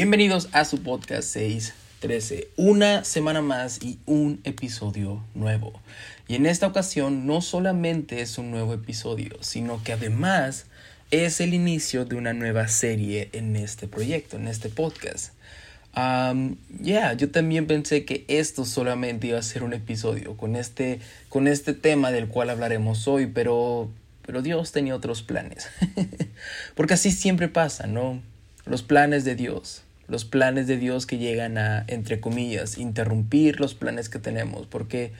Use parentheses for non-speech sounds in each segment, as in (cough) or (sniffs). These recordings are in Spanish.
Bienvenidos a su podcast 613. Una semana más y un episodio nuevo. Y en esta ocasión no solamente es un nuevo episodio, sino que además es el inicio de una nueva serie en este proyecto, en este podcast. Yeah, yo también pensé que esto solamente iba a ser un episodio con este, con este tema del cual hablaremos hoy, pero, pero Dios tenía otros planes. (laughs) Porque así siempre pasa, ¿no? Los planes de Dios, los planes de Dios que llegan a, entre comillas, interrumpir los planes que tenemos, porque,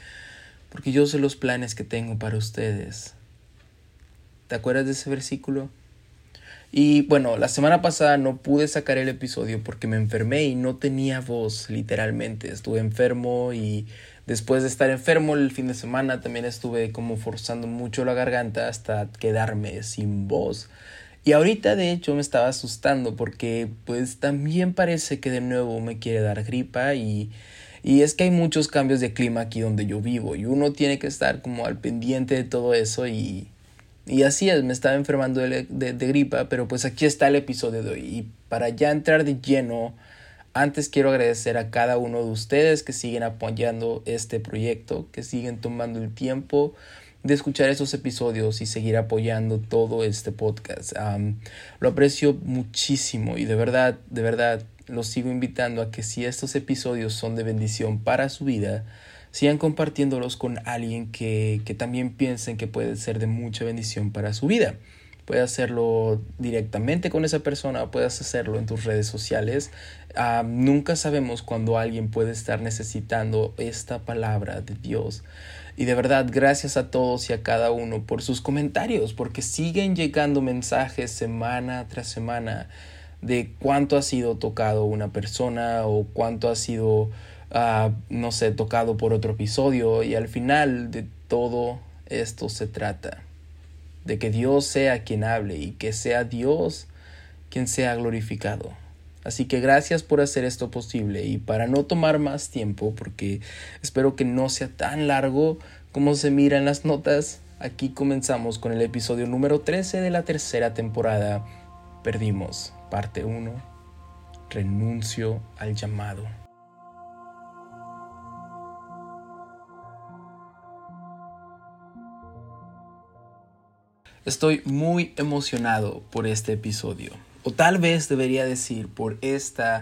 porque yo sé los planes que tengo para ustedes. ¿Te acuerdas de ese versículo? Y bueno, la semana pasada no pude sacar el episodio porque me enfermé y no tenía voz, literalmente. Estuve enfermo y después de estar enfermo el fin de semana también estuve como forzando mucho la garganta hasta quedarme sin voz. Y ahorita de hecho me estaba asustando porque pues también parece que de nuevo me quiere dar gripa y, y es que hay muchos cambios de clima aquí donde yo vivo y uno tiene que estar como al pendiente de todo eso y, y así es, me estaba enfermando de, de, de, gripa, pero pues aquí está el episodio de hoy. Y para ya entrar de lleno, antes quiero agradecer a cada uno de ustedes que siguen apoyando este proyecto, que siguen tomando el tiempo de escuchar esos episodios y seguir apoyando todo este podcast. Um, lo aprecio muchísimo y de verdad, de verdad, los sigo invitando a que si estos episodios son de bendición para su vida, sigan compartiéndolos con alguien que, que también piensen que puede ser de mucha bendición para su vida. Puedes hacerlo directamente con esa persona puedes hacerlo en tus redes sociales. Uh, nunca sabemos cuando alguien puede estar necesitando esta palabra de Dios. Y de verdad, gracias a todos y a cada uno por sus comentarios, porque siguen llegando mensajes semana tras semana de cuánto ha sido tocado una persona o cuánto ha sido uh, no sé, tocado por otro episodio y al final de todo esto se trata de que Dios sea quien hable y que sea Dios quien sea glorificado. Así que gracias por hacer esto posible y para no tomar más tiempo, porque espero que no sea tan largo como se mira en las notas, aquí comenzamos con el episodio número 13 de la tercera temporada. Perdimos, parte 1. Renuncio al llamado. Estoy muy emocionado por este episodio, o tal vez debería decir por esta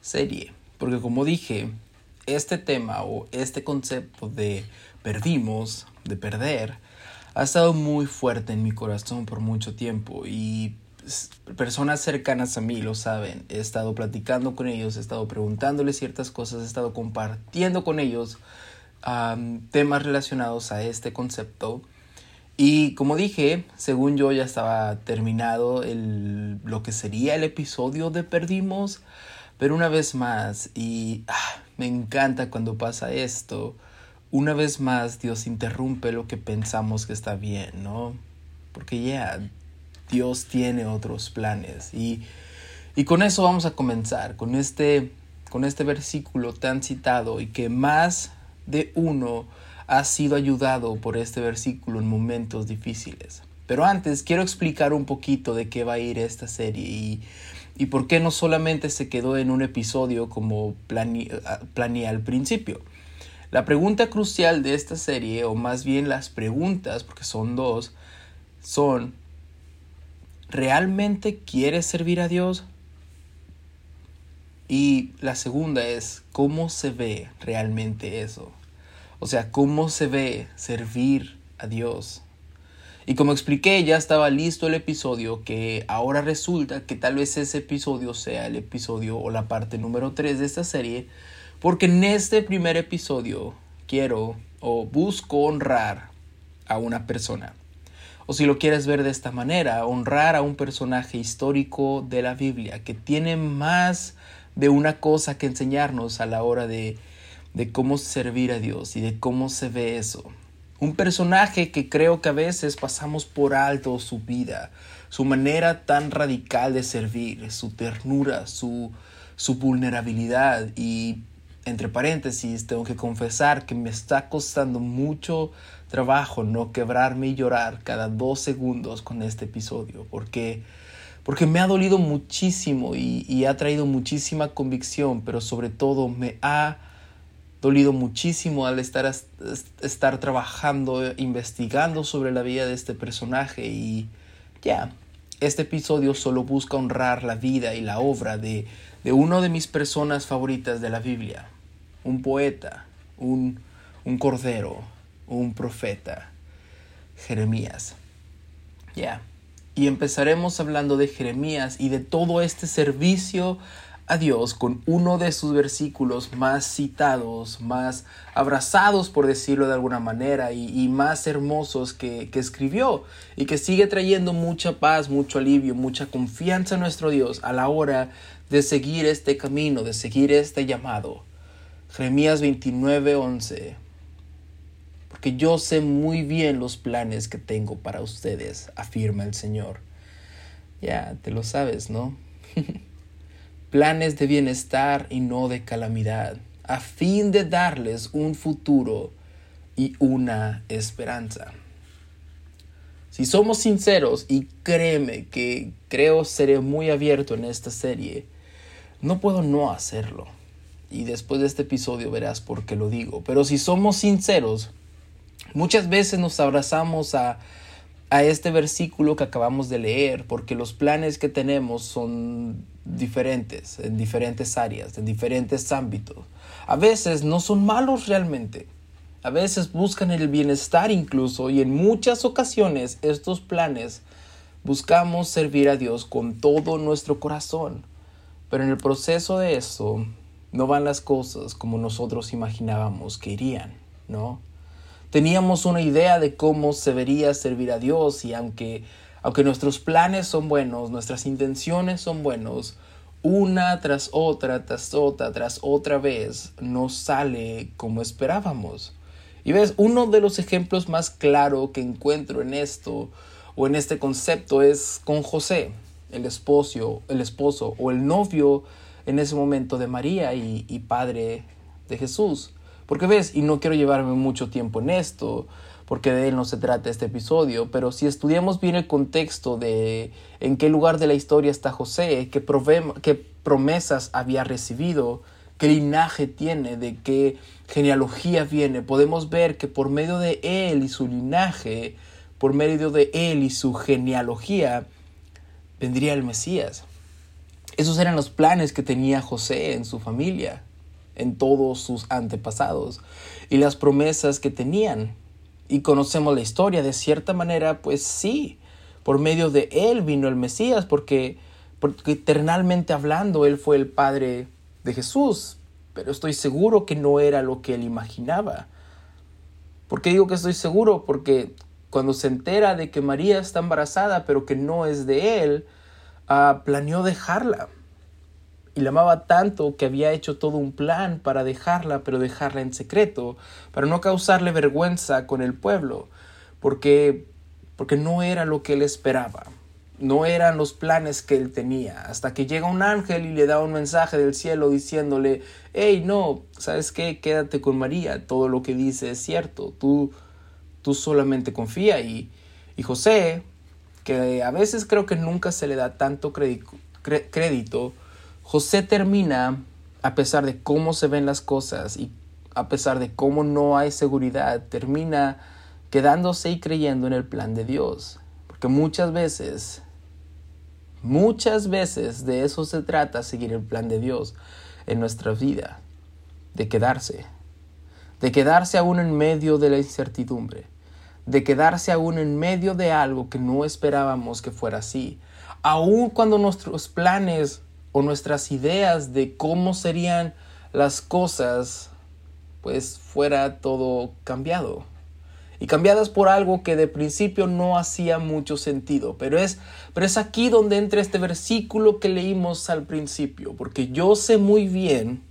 serie, porque como dije, este tema o este concepto de perdimos, de perder, ha estado muy fuerte en mi corazón por mucho tiempo. Y personas cercanas a mí lo saben. He estado platicando con ellos, he estado preguntándoles ciertas cosas, he estado compartiendo con ellos temas relacionados a este concepto y como dije, según yo ya estaba terminado el, lo que sería el episodio de Perdimos, pero una vez más, y ah, me encanta cuando pasa esto, una vez más Dios interrumpe lo que pensamos que está bien, ¿no? Porque ya, Dios tiene otros planes. Y, y con eso vamos a comenzar, con este, con este versículo tan citado y que más de uno has sido ayudado por este versículo en momentos difíciles. Pero antes quiero explicar un poquito de qué va a ir esta serie y, por qué no solamente se quedó en un episodio como planeé al principio. La pregunta crucial de esta serie, o más bien las preguntas, porque son dos, son, ¿realmente quieres servir a Dios? Y la segunda es, ¿cómo se ve realmente eso? O sea, cómo se ve servir a Dios. Y como expliqué, ya estaba listo el episodio que ahora resulta que tal vez ese episodio sea el episodio o la parte número 3 de esta serie, porque en este primer episodio quiero o busco honrar a una persona. O si lo quieres ver de esta manera, honrar a un personaje histórico de la Biblia que tiene más de una cosa que enseñarnos a la hora de de cómo servir a Dios y de cómo se ve eso. Un personaje que creo que a veces pasamos por alto su vida, su manera tan radical de servir, su ternura, su, su vulnerabilidad y entre paréntesis tengo que confesar que me está costando mucho trabajo no quebrarme y llorar cada dos segundos con este episodio porque porque me ha dolido muchísimo y, y ha traído muchísima convicción, pero sobre todo me ha dolido muchísimo al estar, estar trabajando, investigando sobre la vida de este personaje y ya, este episodio solo busca honrar la vida y la obra de, de uno de mis personas favoritas de la Biblia, un poeta, un, un cordero, un profeta, Jeremías. Ya. Y empezaremos hablando de Jeremías y de todo este servicio a Dios con uno de sus versículos más citados, más abrazados, por decirlo de alguna manera, y, más hermosos que, que, escribió y que sigue trayendo mucha paz, mucho alivio, mucha confianza en nuestro Dios a la hora de seguir este camino, de seguir este llamado. Jeremías 29, 11. Porque yo sé muy bien los planes que tengo para ustedes, afirma el Señor. Ya, te lo sabes, ¿no? (laughs) planes de bienestar y no de calamidad, a fin de darles un futuro y una esperanza. Si somos sinceros, y créeme que creo seré muy abierto en esta serie, no puedo no hacerlo. Y después de este episodio verás por qué lo digo. Pero si somos sinceros, muchas veces nos abrazamos a a este versículo que acabamos de leer, porque los planes que tenemos son diferentes, en diferentes áreas, en diferentes ámbitos. A veces no son malos realmente. A veces buscan el bienestar incluso y en muchas ocasiones estos planes buscamos servir a Dios con todo nuestro corazón. Pero en el proceso de eso no van las cosas como nosotros imaginábamos que irían, ¿no? Teníamos una idea de cómo se debería servir a Dios y aunque, aunque nuestros planes son buenos, nuestras intenciones son buenos, una tras otra, tras otra, tras otra vez no sale como esperábamos. Y ves, uno de los ejemplos más claros que encuentro en esto o en este concepto es con José, el esposo, el esposo o el novio en ese momento de María y padre de Jesús. Porque ves, y no quiero llevarme mucho tiempo en esto, porque de él no se trata este episodio, pero si estudiamos bien el contexto de en qué lugar de la historia está José, qué, promesas había recibido, qué linaje tiene, de qué genealogía viene, podemos ver que por medio de él y su linaje, por medio de él y su genealogía, vendría el Mesías. Esos eran los planes que tenía José en su familia en todos sus antepasados y las promesas que tenían. Y conocemos la historia, de cierta manera, pues sí, por medio de él vino el Mesías, porque, porque eternalmente hablando, él fue el Padre de Jesús, pero estoy seguro que no era lo que él imaginaba. ¿Por qué digo que estoy seguro? Porque cuando se entera de que María está embarazada, pero que no es de él, ah, planeó dejarla y la amaba tanto que había hecho todo un plan para dejarla, pero dejarla en secreto, para no causarle vergüenza con el pueblo, porque porque no era lo que él esperaba. No eran los planes que él tenía, hasta que llega un ángel y le da un mensaje del cielo diciéndole, hey, no, ¿sabes qué? Quédate con María, todo lo que dice es cierto, tú, tú solamente confía. Y, y José, que a veces creo que nunca se le da tanto crédito, José termina, a pesar de cómo se ven las cosas y a pesar de cómo no hay seguridad, termina quedándose y creyendo en el plan de Dios. Porque muchas veces, muchas veces de eso se trata, seguir el plan de Dios en nuestra vida, de quedarse, de quedarse aún en medio de la incertidumbre, de quedarse aún en medio de algo que no esperábamos que fuera así, aun cuando nuestros planes o nuestras ideas de cómo serían las cosas, pues fuera todo cambiado. Y cambiadas por algo que de principio no hacía mucho sentido. Pero es, pero es aquí donde entra este versículo que leímos al principio. Porque yo sé muy bien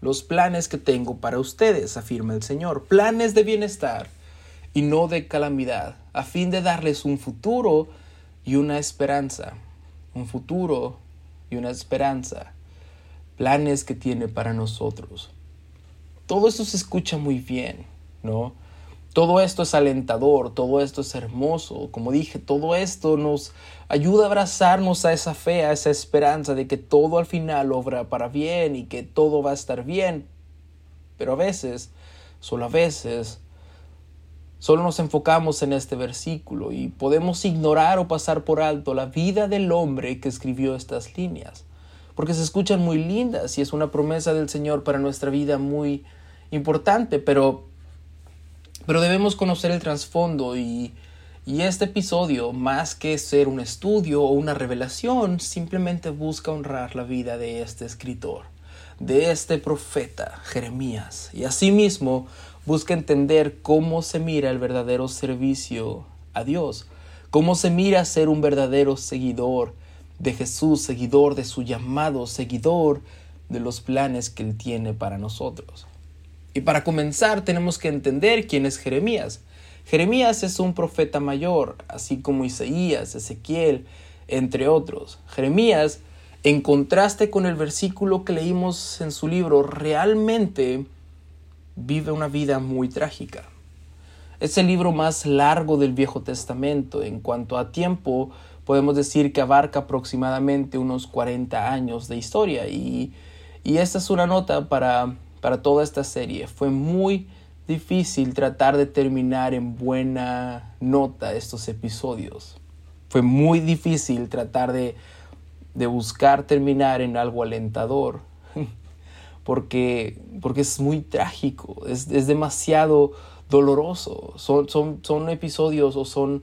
los planes que tengo para ustedes, afirma el Señor. Planes de bienestar y no de calamidad, a fin de darles un futuro y una esperanza. Un futuro y una esperanza, planes que tiene para nosotros. Todo eso se escucha muy bien, ¿no? Todo esto es alentador, todo esto es hermoso. Como dije, todo esto nos ayuda a abrazarnos a esa fe, a esa esperanza de que todo al final obra para bien y que todo va a estar bien. Pero a veces, solo a veces, solo nos enfocamos en este versículo y podemos ignorar o pasar por alto la vida del hombre que escribió estas líneas, porque se escuchan muy lindas y es una promesa del Señor para nuestra vida muy importante, pero pero debemos conocer el trasfondo y, y este episodio, más que ser un estudio o una revelación, simplemente busca honrar la vida de este escritor, de este profeta, Jeremías, y asimismo busca entender cómo se mira el verdadero servicio a Dios, cómo se mira ser un verdadero seguidor de Jesús, seguidor de su llamado, seguidor de los planes que Él tiene para nosotros. Y para comenzar tenemos que entender quién es Jeremías. Jeremías es un profeta mayor, así como Isaías, Ezequiel, entre otros. Jeremías, en contraste con el versículo que leímos en su libro, realmente vive una vida muy trágica. Es el libro más largo del Viejo Testamento. En cuanto a tiempo, podemos decir que abarca aproximadamente unos 40 años de historia. Y, y esta es una nota para para toda esta serie. Fue muy difícil tratar de terminar en buena nota estos episodios. Fue muy difícil tratar de, de buscar terminar en algo alentador. (laughs) Porque, porque es muy trágico, es, es demasiado doloroso. Son, son, son episodios o son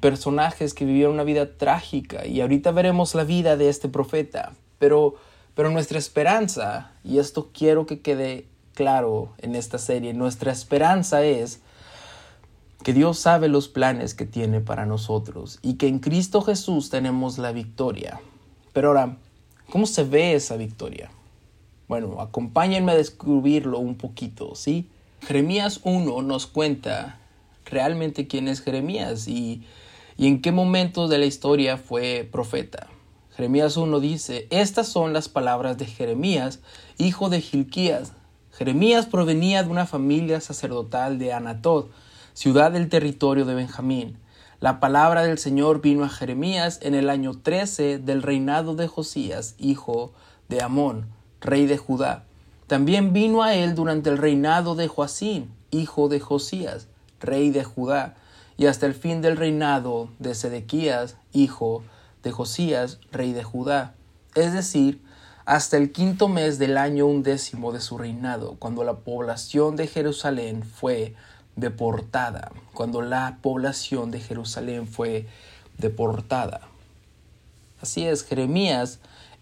personajes que vivieron una vida trágica y ahorita veremos la vida de este profeta. Pero pero nuestra esperanza, y esto quiero que quede claro en esta serie, nuestra esperanza es que Dios sabe los planes que tiene para nosotros y que en Cristo Jesús tenemos la victoria. Pero ahora, ¿cómo se ve esa victoria? Bueno, acompáñenme a descubrirlo un poquito, ¿sí? Jeremías 1 nos cuenta realmente quién es Jeremías y, y en qué momento de la historia fue profeta. Jeremías 1 dice, estas son las palabras de Jeremías, hijo de Gilquías. Jeremías provenía de una familia sacerdotal de Anatot, ciudad del territorio de Benjamín. La palabra del Señor vino a Jeremías en el año 13 del reinado de Josías, hijo de Amón, rey de Judá. También vino a él durante el reinado de Joacín, hijo de Josías, rey de Judá, y hasta el fin del reinado de Sedequías, hijo de Josías, rey de Judá, es decir, hasta el quinto mes del año undécimo de su reinado, cuando la población de Jerusalén fue deportada, cuando la población de Jerusalén fue deportada. Así es, Jeremías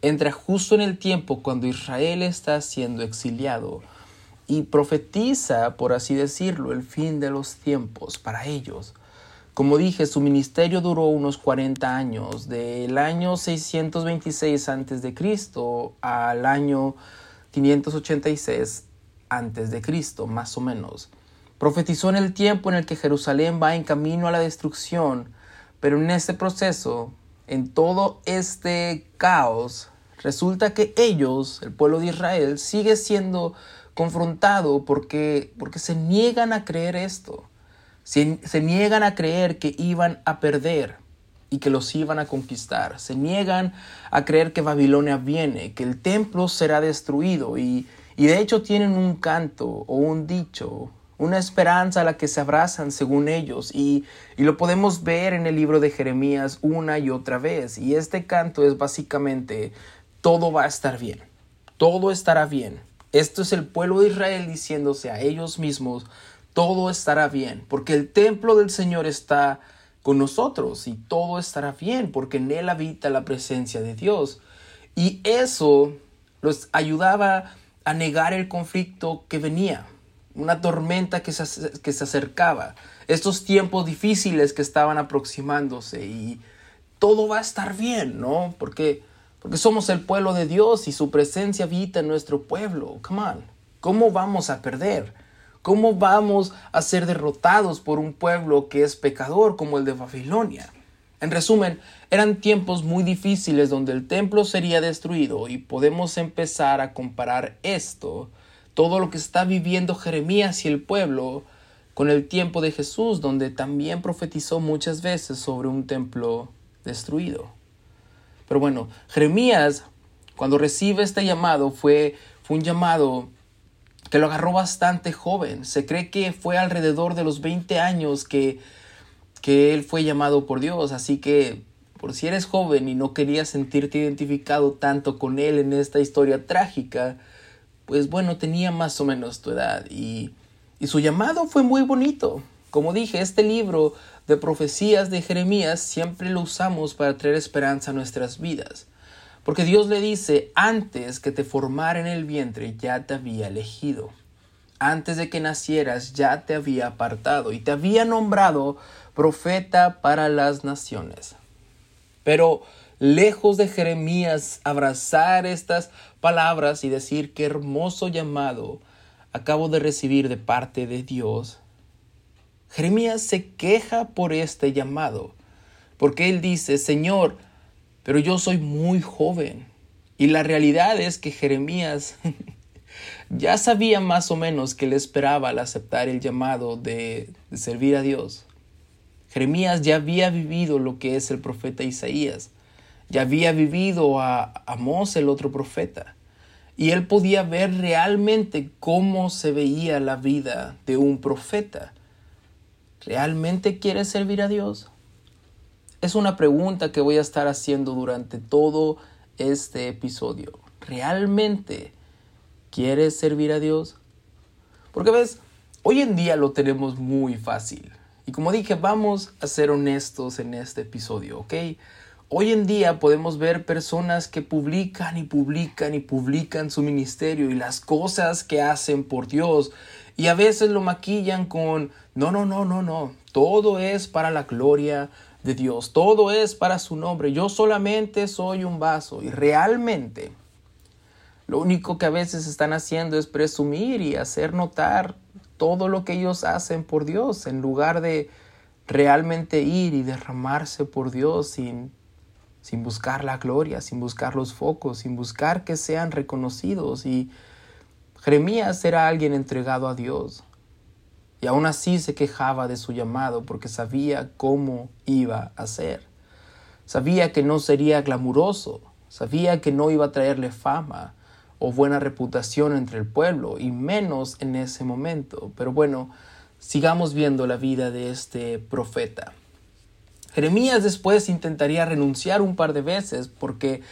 entra justo en el tiempo cuando Israel está siendo exiliado y profetiza, por así decirlo, el fin de los tiempos para ellos. Como dije, su ministerio duró unos 40 años, del año 626 a.C. al año 586 a.C., más o menos. Profetizó en el tiempo en el que Jerusalén va en camino a la destrucción, pero en este proceso, en todo este caos, resulta que ellos, el pueblo de Israel, sigue siendo confrontado porque, porque se niegan a creer esto. Se, niegan a creer que iban a perder y que los iban a conquistar. Se niegan a creer que Babilonia viene, que el templo será destruido y, y de hecho tienen un canto o un dicho, una esperanza a la que se abrazan según ellos y, y, lo podemos ver en el libro de Jeremías una y otra vez. Y este canto es básicamente todo va a estar bien, todo estará bien. Esto es el pueblo de Israel diciéndose a ellos mismos, todo estará bien, porque el templo del Señor está con nosotros y todo estará bien, porque en él habita la presencia de Dios. Y eso los ayudaba a negar el conflicto que venía, una tormenta que se, que se acercaba, estos tiempos difíciles que estaban aproximándose y todo va a estar bien, ¿no? Porque, porque somos el pueblo de Dios y su presencia habita en nuestro pueblo. Come on, ¿cómo vamos a perder? ¿Cómo vamos a ser derrotados por un pueblo que es pecador como el de Babilonia? En resumen, eran tiempos muy difíciles donde el templo sería destruido y podemos empezar a comparar esto, todo lo que está viviendo Jeremías y el pueblo, con el tiempo de Jesús, donde también profetizó muchas veces sobre un templo destruido. Pero bueno, Jeremías, cuando recibe este llamado, fue, fue un llamado que lo agarró bastante joven. Se cree que fue alrededor de los 20 años que, que él fue llamado por Dios. Así que, por si eres joven y no querías sentirte identificado tanto con él en esta historia trágica, pues bueno, tenía más o menos tu edad y, y su llamado fue muy bonito. Como dije, este libro de profecías de Jeremías siempre lo usamos para traer esperanza a nuestras vidas. Porque Dios le dice, antes que te formara en el vientre ya te había elegido. Antes de que nacieras ya te había apartado y te había nombrado profeta para las naciones. Pero lejos de Jeremías abrazar estas palabras y decir qué hermoso llamado acabo de recibir de parte de Dios, Jeremías se queja por este llamado, porque él dice, Señor, pero yo soy muy joven. Y la realidad es que Jeremías (laughs) ya sabía más o menos que le esperaba al aceptar el llamado de, de servir a Dios. Jeremías ya había vivido lo que es el profeta Isaías, ya había vivido a Amós el otro profeta, y él podía ver realmente cómo se veía la vida de un profeta. ¿Realmente quieres servir a Dios? Es una pregunta que voy a estar haciendo durante todo este episodio. ¿Realmente quieres servir a Dios? Porque ves, hoy en día lo tenemos muy fácil. Y como dije, vamos a ser honestos en este episodio, ¿ok? Hoy en día podemos ver personas que publican y publican y publican su ministerio y las cosas que hacen por Dios y a veces lo maquillan con, no, no, no, no, no, todo es para la gloria de Dios, todo es para su nombre, yo solamente soy un vaso y realmente lo único que a veces están haciendo es presumir y hacer notar todo lo que ellos hacen por Dios en lugar de realmente ir y derramarse por Dios sin, sin buscar la gloria, sin buscar los focos, sin buscar que sean reconocidos. Y Jeremías era alguien entregado a Dios y aún así se quejaba de su llamado porque sabía cómo iba a ser. Sabía que no sería glamuroso, sabía que no iba a traerle fama o buena reputación entre el pueblo, y menos en ese momento. Pero bueno, sigamos viendo la vida de este profeta. Jeremías después intentaría renunciar un par de veces porque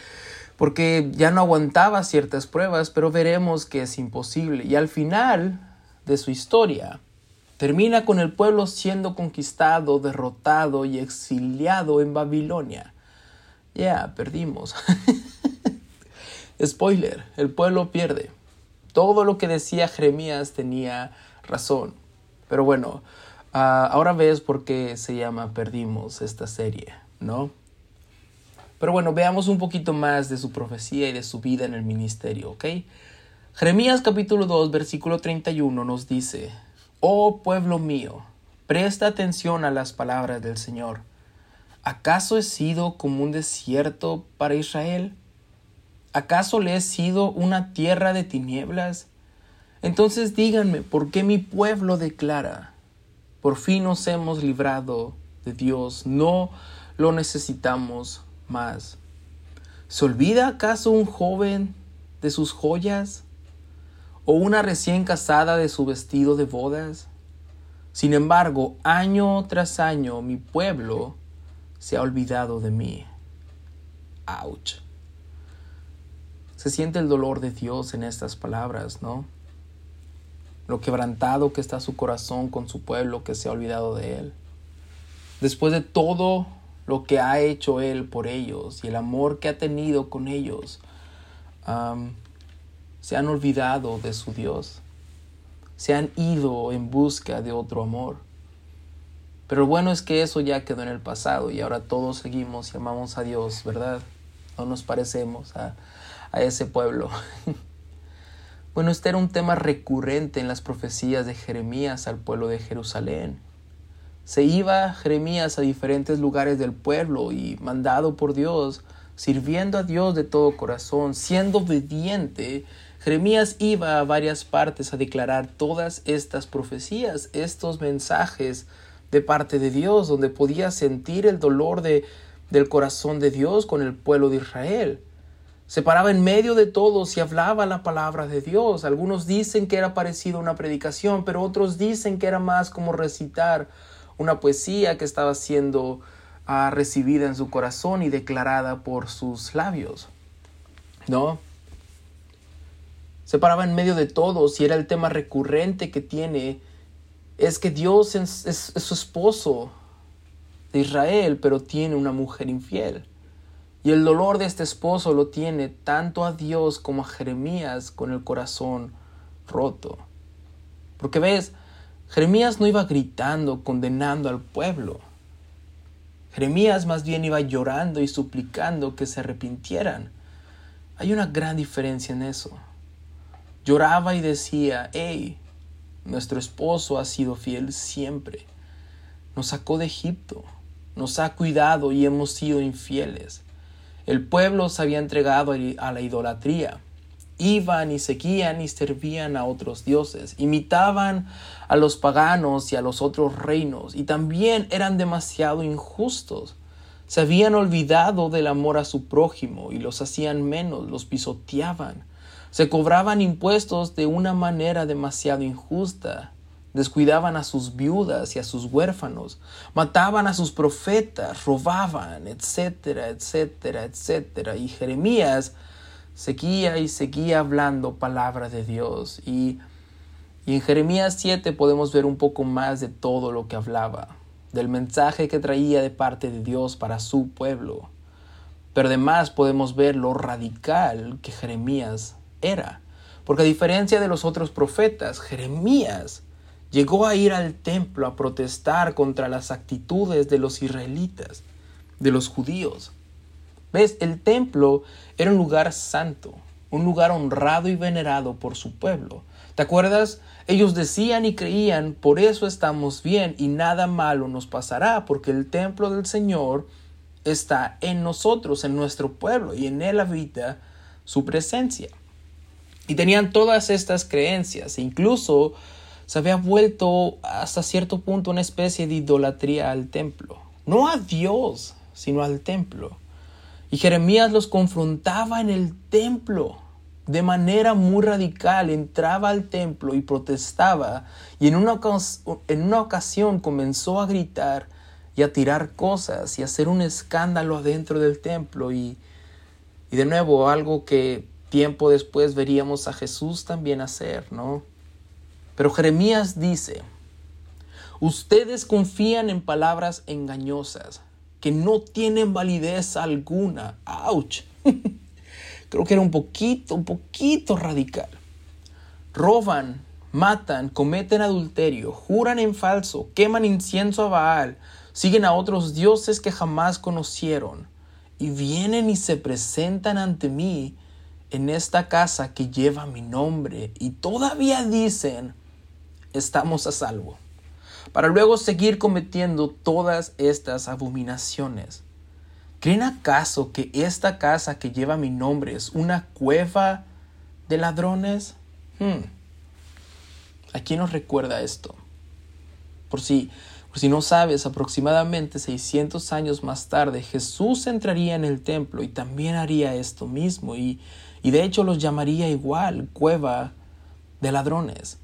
porque ya no aguantaba ciertas pruebas, pero veremos que es imposible. Y al final de su historia, termina con el pueblo siendo conquistado, derrotado y exiliado en Babilonia. Ya, perdimos. (laughs) Spoiler, el pueblo pierde. Todo lo que decía Jeremías tenía razón. Pero bueno, ah, ahora ves por qué se llama Perdimos esta serie, ¿no? Pero bueno, veamos un poquito más de su profecía y de su vida en el ministerio, ¿ok? Jeremías capítulo 2, versículo 31 nos dice, Oh pueblo mío, presta atención a las palabras del Señor. ¿Acaso he sido como un desierto para Israel? ¿Acaso le he sido una tierra de tinieblas? Entonces díganme, ¿por qué mi pueblo declara? Por fin nos hemos librado de Dios, no lo necesitamos más. ¿Se olvida acaso un joven de sus joyas? ¿O una recién casada de su vestido de bodas? Sin embargo, año tras año mi pueblo se ha olvidado de mí. Ouch. Se siente el dolor de Dios en estas palabras, ¿no? Lo quebrantado que está su corazón con su pueblo que se ha olvidado de él. Después de todo lo que ha hecho Él por ellos y el amor que ha tenido con ellos, se han olvidado de su Dios, se han ido en busca de otro amor. Pero bueno es que eso ya quedó en el pasado y ahora todos seguimos y amamos a Dios, ¿verdad? No nos parecemos a, a ese pueblo. (laughs) bueno, este era un tema recurrente en las profecías de Jeremías al pueblo de Jerusalén. Se iba Jeremías a diferentes lugares del pueblo y, mandado por Dios, sirviendo a Dios de todo corazón, siendo obediente, Jeremías iba a varias partes a declarar todas estas profecías, estos mensajes de parte de Dios, donde podía sentir el dolor de, del corazón de Dios con el pueblo de Israel. Se paraba en medio de todos y hablaba la palabra de Dios. Algunos dicen que era parecido a una predicación, pero otros dicen que era más como recitar una poesía que estaba siendo ah, recibida en su corazón y declarada por sus labios. ¿No? Se paraba en medio de todos y era el tema recurrente que tiene, es que Dios es, es su esposo de Israel, pero tiene una mujer infiel. Y el dolor de este esposo lo tiene tanto a Dios como a Jeremías con el corazón roto. Porque ves, Jeremías no iba gritando, condenando al pueblo. Jeremías más bien iba llorando y suplicando que se arrepintieran. Hay una gran diferencia en eso. Lloraba y decía, hey, nuestro esposo ha sido fiel siempre. Nos sacó de Egipto, nos ha cuidado y hemos sido infieles. El pueblo se había entregado a la idolatría. Iban y seguían y servían a otros dioses, imitaban a los paganos y a los otros reinos, y también eran demasiado injustos. Se habían olvidado del amor a su prójimo y los hacían menos, los pisoteaban. Se cobraban impuestos de una manera demasiado injusta descuidaban a sus viudas y a sus huérfanos, mataban a sus profetas, robaban, etcétera, etcétera, etcétera. Y Jeremías seguía y seguía hablando palabra de Dios. Y, y en Jeremías 7 podemos ver un poco más de todo lo que hablaba, del mensaje que traía de parte de Dios para su pueblo. Pero además podemos ver lo radical que Jeremías era. Porque a diferencia de los otros profetas, Jeremías llegó a ir al templo a protestar contra las actitudes de los israelitas, de los judíos. ¿Ves? El templo era un lugar santo, un lugar honrado y venerado por su pueblo. ¿Te acuerdas? Ellos decían y creían, por eso estamos bien y nada malo nos pasará, porque el templo del Señor está en nosotros, en nuestro pueblo, y en él habita su presencia. Y tenían todas estas creencias, e incluso se había vuelto hasta cierto punto una especie de idolatría al templo. No a Dios, sino al templo. Y Jeremías los confrontaba en el templo de manera muy radical. Entraba al templo y protestaba. Y en una, ocasión comenzó a gritar y a tirar cosas y a hacer un escándalo adentro del templo. Y de nuevo, algo que tiempo después veríamos a Jesús también hacer, ¿no? Pero Jeremías dice, ustedes confían en palabras engañosas que no tienen validez alguna. ¡Auch! (laughs) Creo que era un poquito, un poquito radical. Roban, matan, cometen adulterio, juran en falso, queman incienso a Baal, siguen a otros dioses que jamás conocieron, y vienen y se presentan ante mí en esta casa que lleva mi nombre, y todavía dicen, estamos a salvo, para luego seguir cometiendo todas estas abominaciones. ¿Creen acaso que esta casa que lleva mi nombre es una cueva de ladrones? Hmm. ¿A quién nos recuerda esto? Por si, por si no sabes, aproximadamente 600 años más tarde Jesús entraría en el templo y también haría esto mismo y, y de hecho los llamaría igual cueva de ladrones.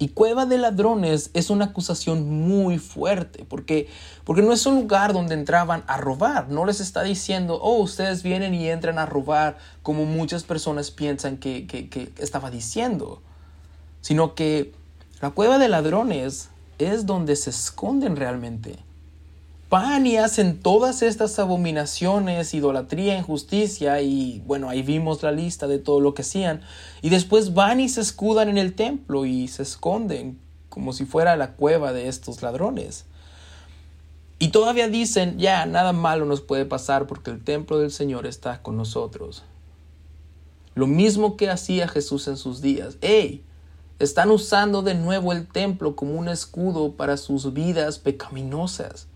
Y cueva de ladrones es una acusación muy fuerte, porque, porque no es un lugar donde entraban a robar. No les está diciendo, oh, ustedes vienen y entran a robar, como muchas personas piensan que, que, que estaba diciendo. Sino que la cueva de ladrones es donde se esconden realmente van y hacen todas estas abominaciones, idolatría, injusticia, y bueno, ahí vimos la lista de todo lo que hacían, y después van y se escudan en el templo y se esconden como si fuera la cueva de estos ladrones. Y todavía dicen, ya, nada malo nos puede pasar porque el templo del Señor está con nosotros. Lo mismo que hacía Jesús en sus días. ¡Ey! Están usando de nuevo el templo como un escudo para sus vidas pecaminosas.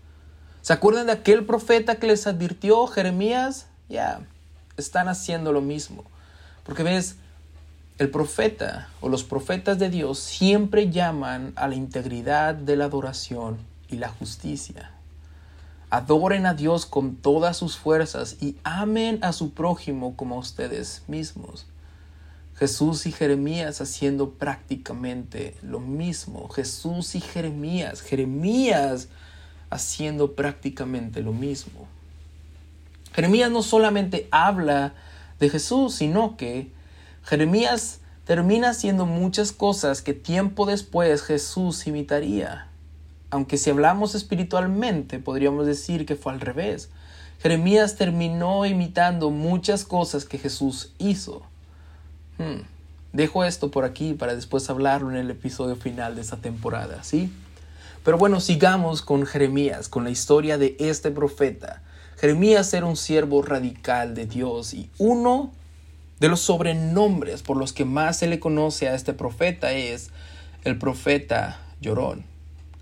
¿Se acuerdan de aquel profeta que les advirtió, Jeremías? ya, están haciendo lo mismo. Porque ves, el profeta o los profetas de Dios siempre llaman a la integridad de la adoración y la justicia. Adoren a Dios con todas sus fuerzas y amen a su prójimo como a ustedes mismos. Jesús y Jeremías haciendo prácticamente lo mismo. Jesús y Jeremías. Jeremías haciendo prácticamente lo mismo. Jeremías no solamente habla de Jesús, sino que Jeremías termina haciendo muchas cosas que tiempo después Jesús imitaría. Aunque si hablamos espiritualmente, podríamos decir que fue al revés. Jeremías terminó imitando muchas cosas que Jesús hizo. Hmm. Dejo esto por aquí para después hablarlo en el episodio final de esta temporada, ¿sí? Pero bueno, sigamos con Jeremías, con la historia de este profeta. Jeremías era un siervo radical de Dios y uno de los sobrenombres por los que más se le conoce a este profeta es el profeta llorón.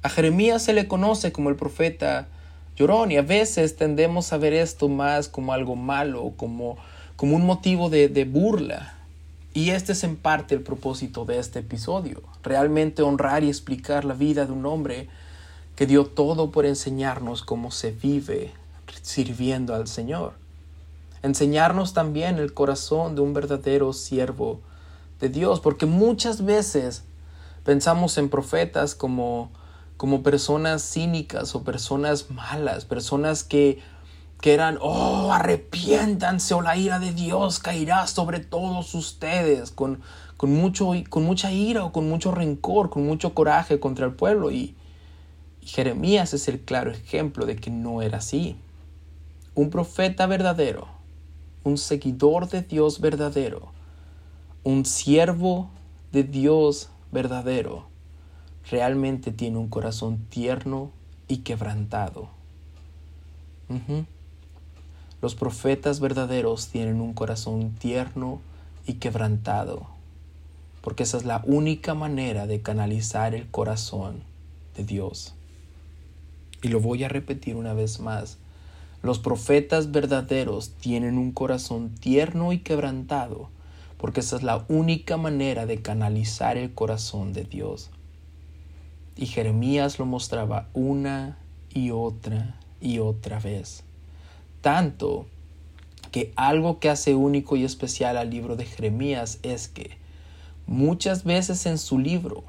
A Jeremías se le conoce como el profeta llorón y a veces tendemos a ver esto más como algo malo, como, como un motivo de, de burla. Y este es en parte el propósito de este episodio, realmente honrar y explicar la vida de un hombre que dio todo por enseñarnos cómo se vive sirviendo al Señor. Enseñarnos también el corazón de un verdadero siervo de Dios, porque muchas veces pensamos en profetas como, como personas cínicas o personas malas, personas que, que eran, oh, arrepiéntanse o la ira de Dios caerá sobre todos ustedes, con, con, mucho, con mucha ira o con mucho rencor, con mucho coraje contra el pueblo. Y, y Jeremías es el claro ejemplo de que no era así. Un profeta verdadero, un seguidor de Dios verdadero, un siervo de Dios verdadero, realmente tiene un corazón tierno y quebrantado. Los profetas verdaderos tienen un corazón tierno y quebrantado, porque esa es la única manera de canalizar el corazón de Dios. Y lo voy a repetir una vez más. Los profetas verdaderos tienen un corazón tierno y quebrantado, porque esa es la única manera de canalizar el corazón de Dios. Y Jeremías lo mostraba una y otra y otra vez. Tanto que algo que hace único y especial al libro de Jeremías es que muchas veces en su libro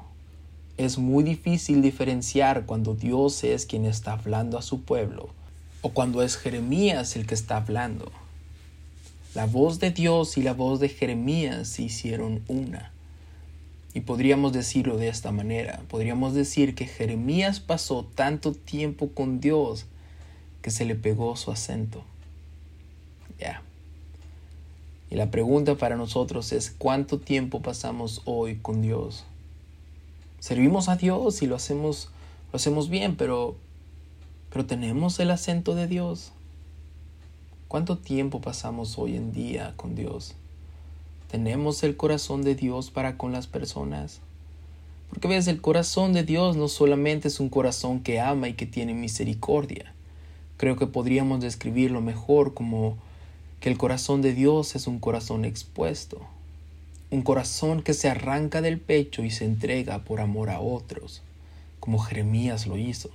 es muy difícil diferenciar cuando Dios es quien está hablando a su pueblo o cuando es Jeremías el que está hablando. La voz de Dios y la voz de Jeremías se hicieron una. Y podríamos decirlo de esta manera. Podríamos decir que Jeremías pasó tanto tiempo con Dios que se le pegó su acento. Ya. Y la pregunta para nosotros es, ¿cuánto tiempo pasamos hoy con Dios? Servimos a Dios y lo hacemos, lo hacemos bien, pero pero tenemos el acento de Dios. ¿Cuánto tiempo pasamos hoy en día con Dios? ¿Tenemos el corazón de Dios para con las personas? Porque ves, el corazón de Dios no solamente es un corazón que ama y que tiene misericordia. Creo que podríamos describirlo mejor como que el corazón de Dios es un corazón expuesto, un corazón que se arranca del pecho y se entrega por amor a otros, como Jeremías lo hizo.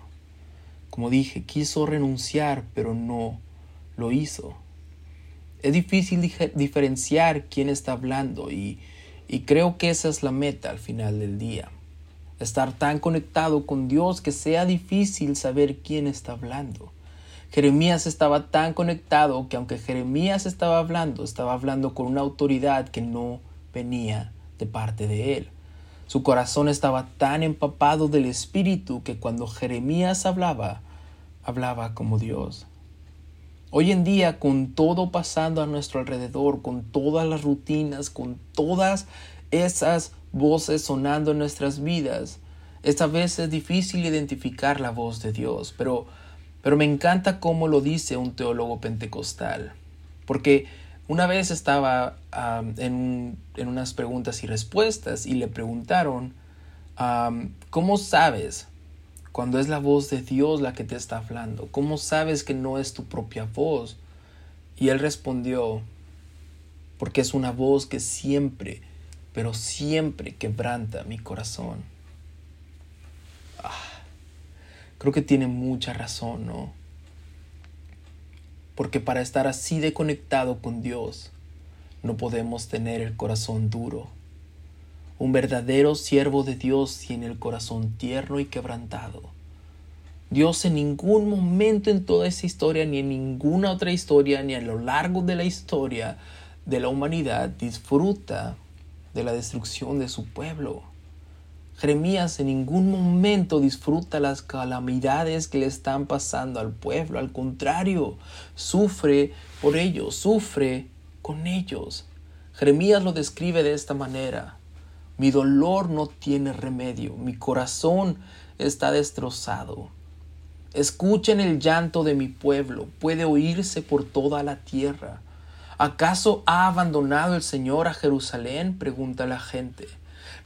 Como dije, quiso renunciar, pero no lo hizo. Es difícil diferenciar quién está hablando y, y creo que esa es la meta al final del día. Estar tan conectado con Dios que sea difícil saber quién está hablando. Jeremías estaba tan conectado que aunque Jeremías estaba hablando, estaba hablando con una autoridad que no venía de parte de él. Su corazón estaba tan empapado del Espíritu que cuando Jeremías hablaba, hablaba como Dios. Hoy en día, con todo pasando a nuestro alrededor, con todas las rutinas, con todas esas voces sonando en nuestras vidas, esta vez es difícil identificar la voz de Dios, pero, pero me encanta cómo lo dice un teólogo pentecostal, porque una vez estaba en, unas preguntas y respuestas y le preguntaron, ¿cómo sabes cuando es la voz de Dios la que te está hablando? ¿Cómo sabes que no es tu propia voz? Y él respondió, porque es una voz que siempre, pero siempre quebranta mi corazón. Ah, creo que tiene mucha razón, ¿no? Porque para estar así de conectado con Dios, no podemos tener el corazón duro. Un verdadero siervo de Dios tiene el corazón tierno y quebrantado. Dios en ningún momento en toda esa historia, ni en ninguna otra historia, ni a lo largo de la historia de la humanidad, disfruta de la destrucción de su pueblo. Jeremías en ningún momento disfruta las calamidades que le están pasando al pueblo, al contrario, sufre por ellos, sufre con ellos. Jeremías lo describe de esta manera. Mi dolor no tiene remedio, mi corazón está destrozado. Escuchen el llanto de mi pueblo, puede oírse por toda la tierra. ¿Acaso ha abandonado el Señor a Jerusalén? pregunta la gente.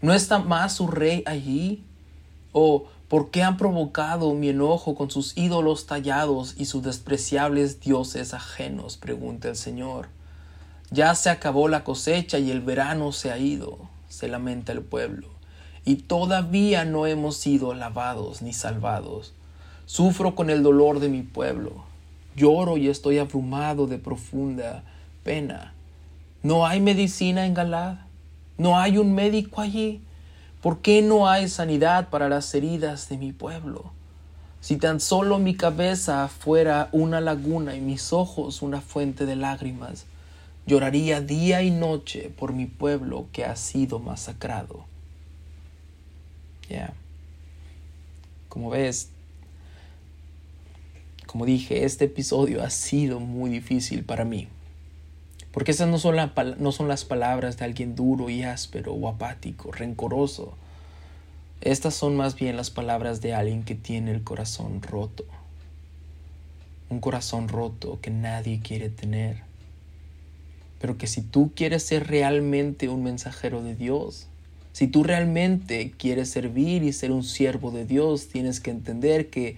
¿No está más su rey allí? ¿O por qué han provocado mi enojo con sus ídolos tallados y sus despreciables dioses ajenos? pregunta el Señor. Ya se acabó la cosecha y el verano se ha ido, se lamenta el pueblo, y todavía no hemos sido lavados ni salvados. Sufro con el dolor de mi pueblo, lloro y estoy abrumado de profunda pena. No hay medicina en Galad, no hay un médico allí. ¿Por qué no hay sanidad para las heridas de mi pueblo? Si tan solo mi cabeza fuera una laguna y mis ojos una fuente de lágrimas, Lloraría día y noche por mi pueblo que ha sido masacrado. Ya. Como ves, como dije, este episodio ha sido muy difícil para mí. Porque esas no son, no son las palabras de alguien duro y áspero o apático, rencoroso. Estas son más bien las palabras de alguien que tiene el corazón roto. Un corazón roto que nadie quiere tener pero que si tú quieres ser realmente un mensajero de Dios, si tú realmente quieres servir y ser un siervo de Dios, tienes que entender que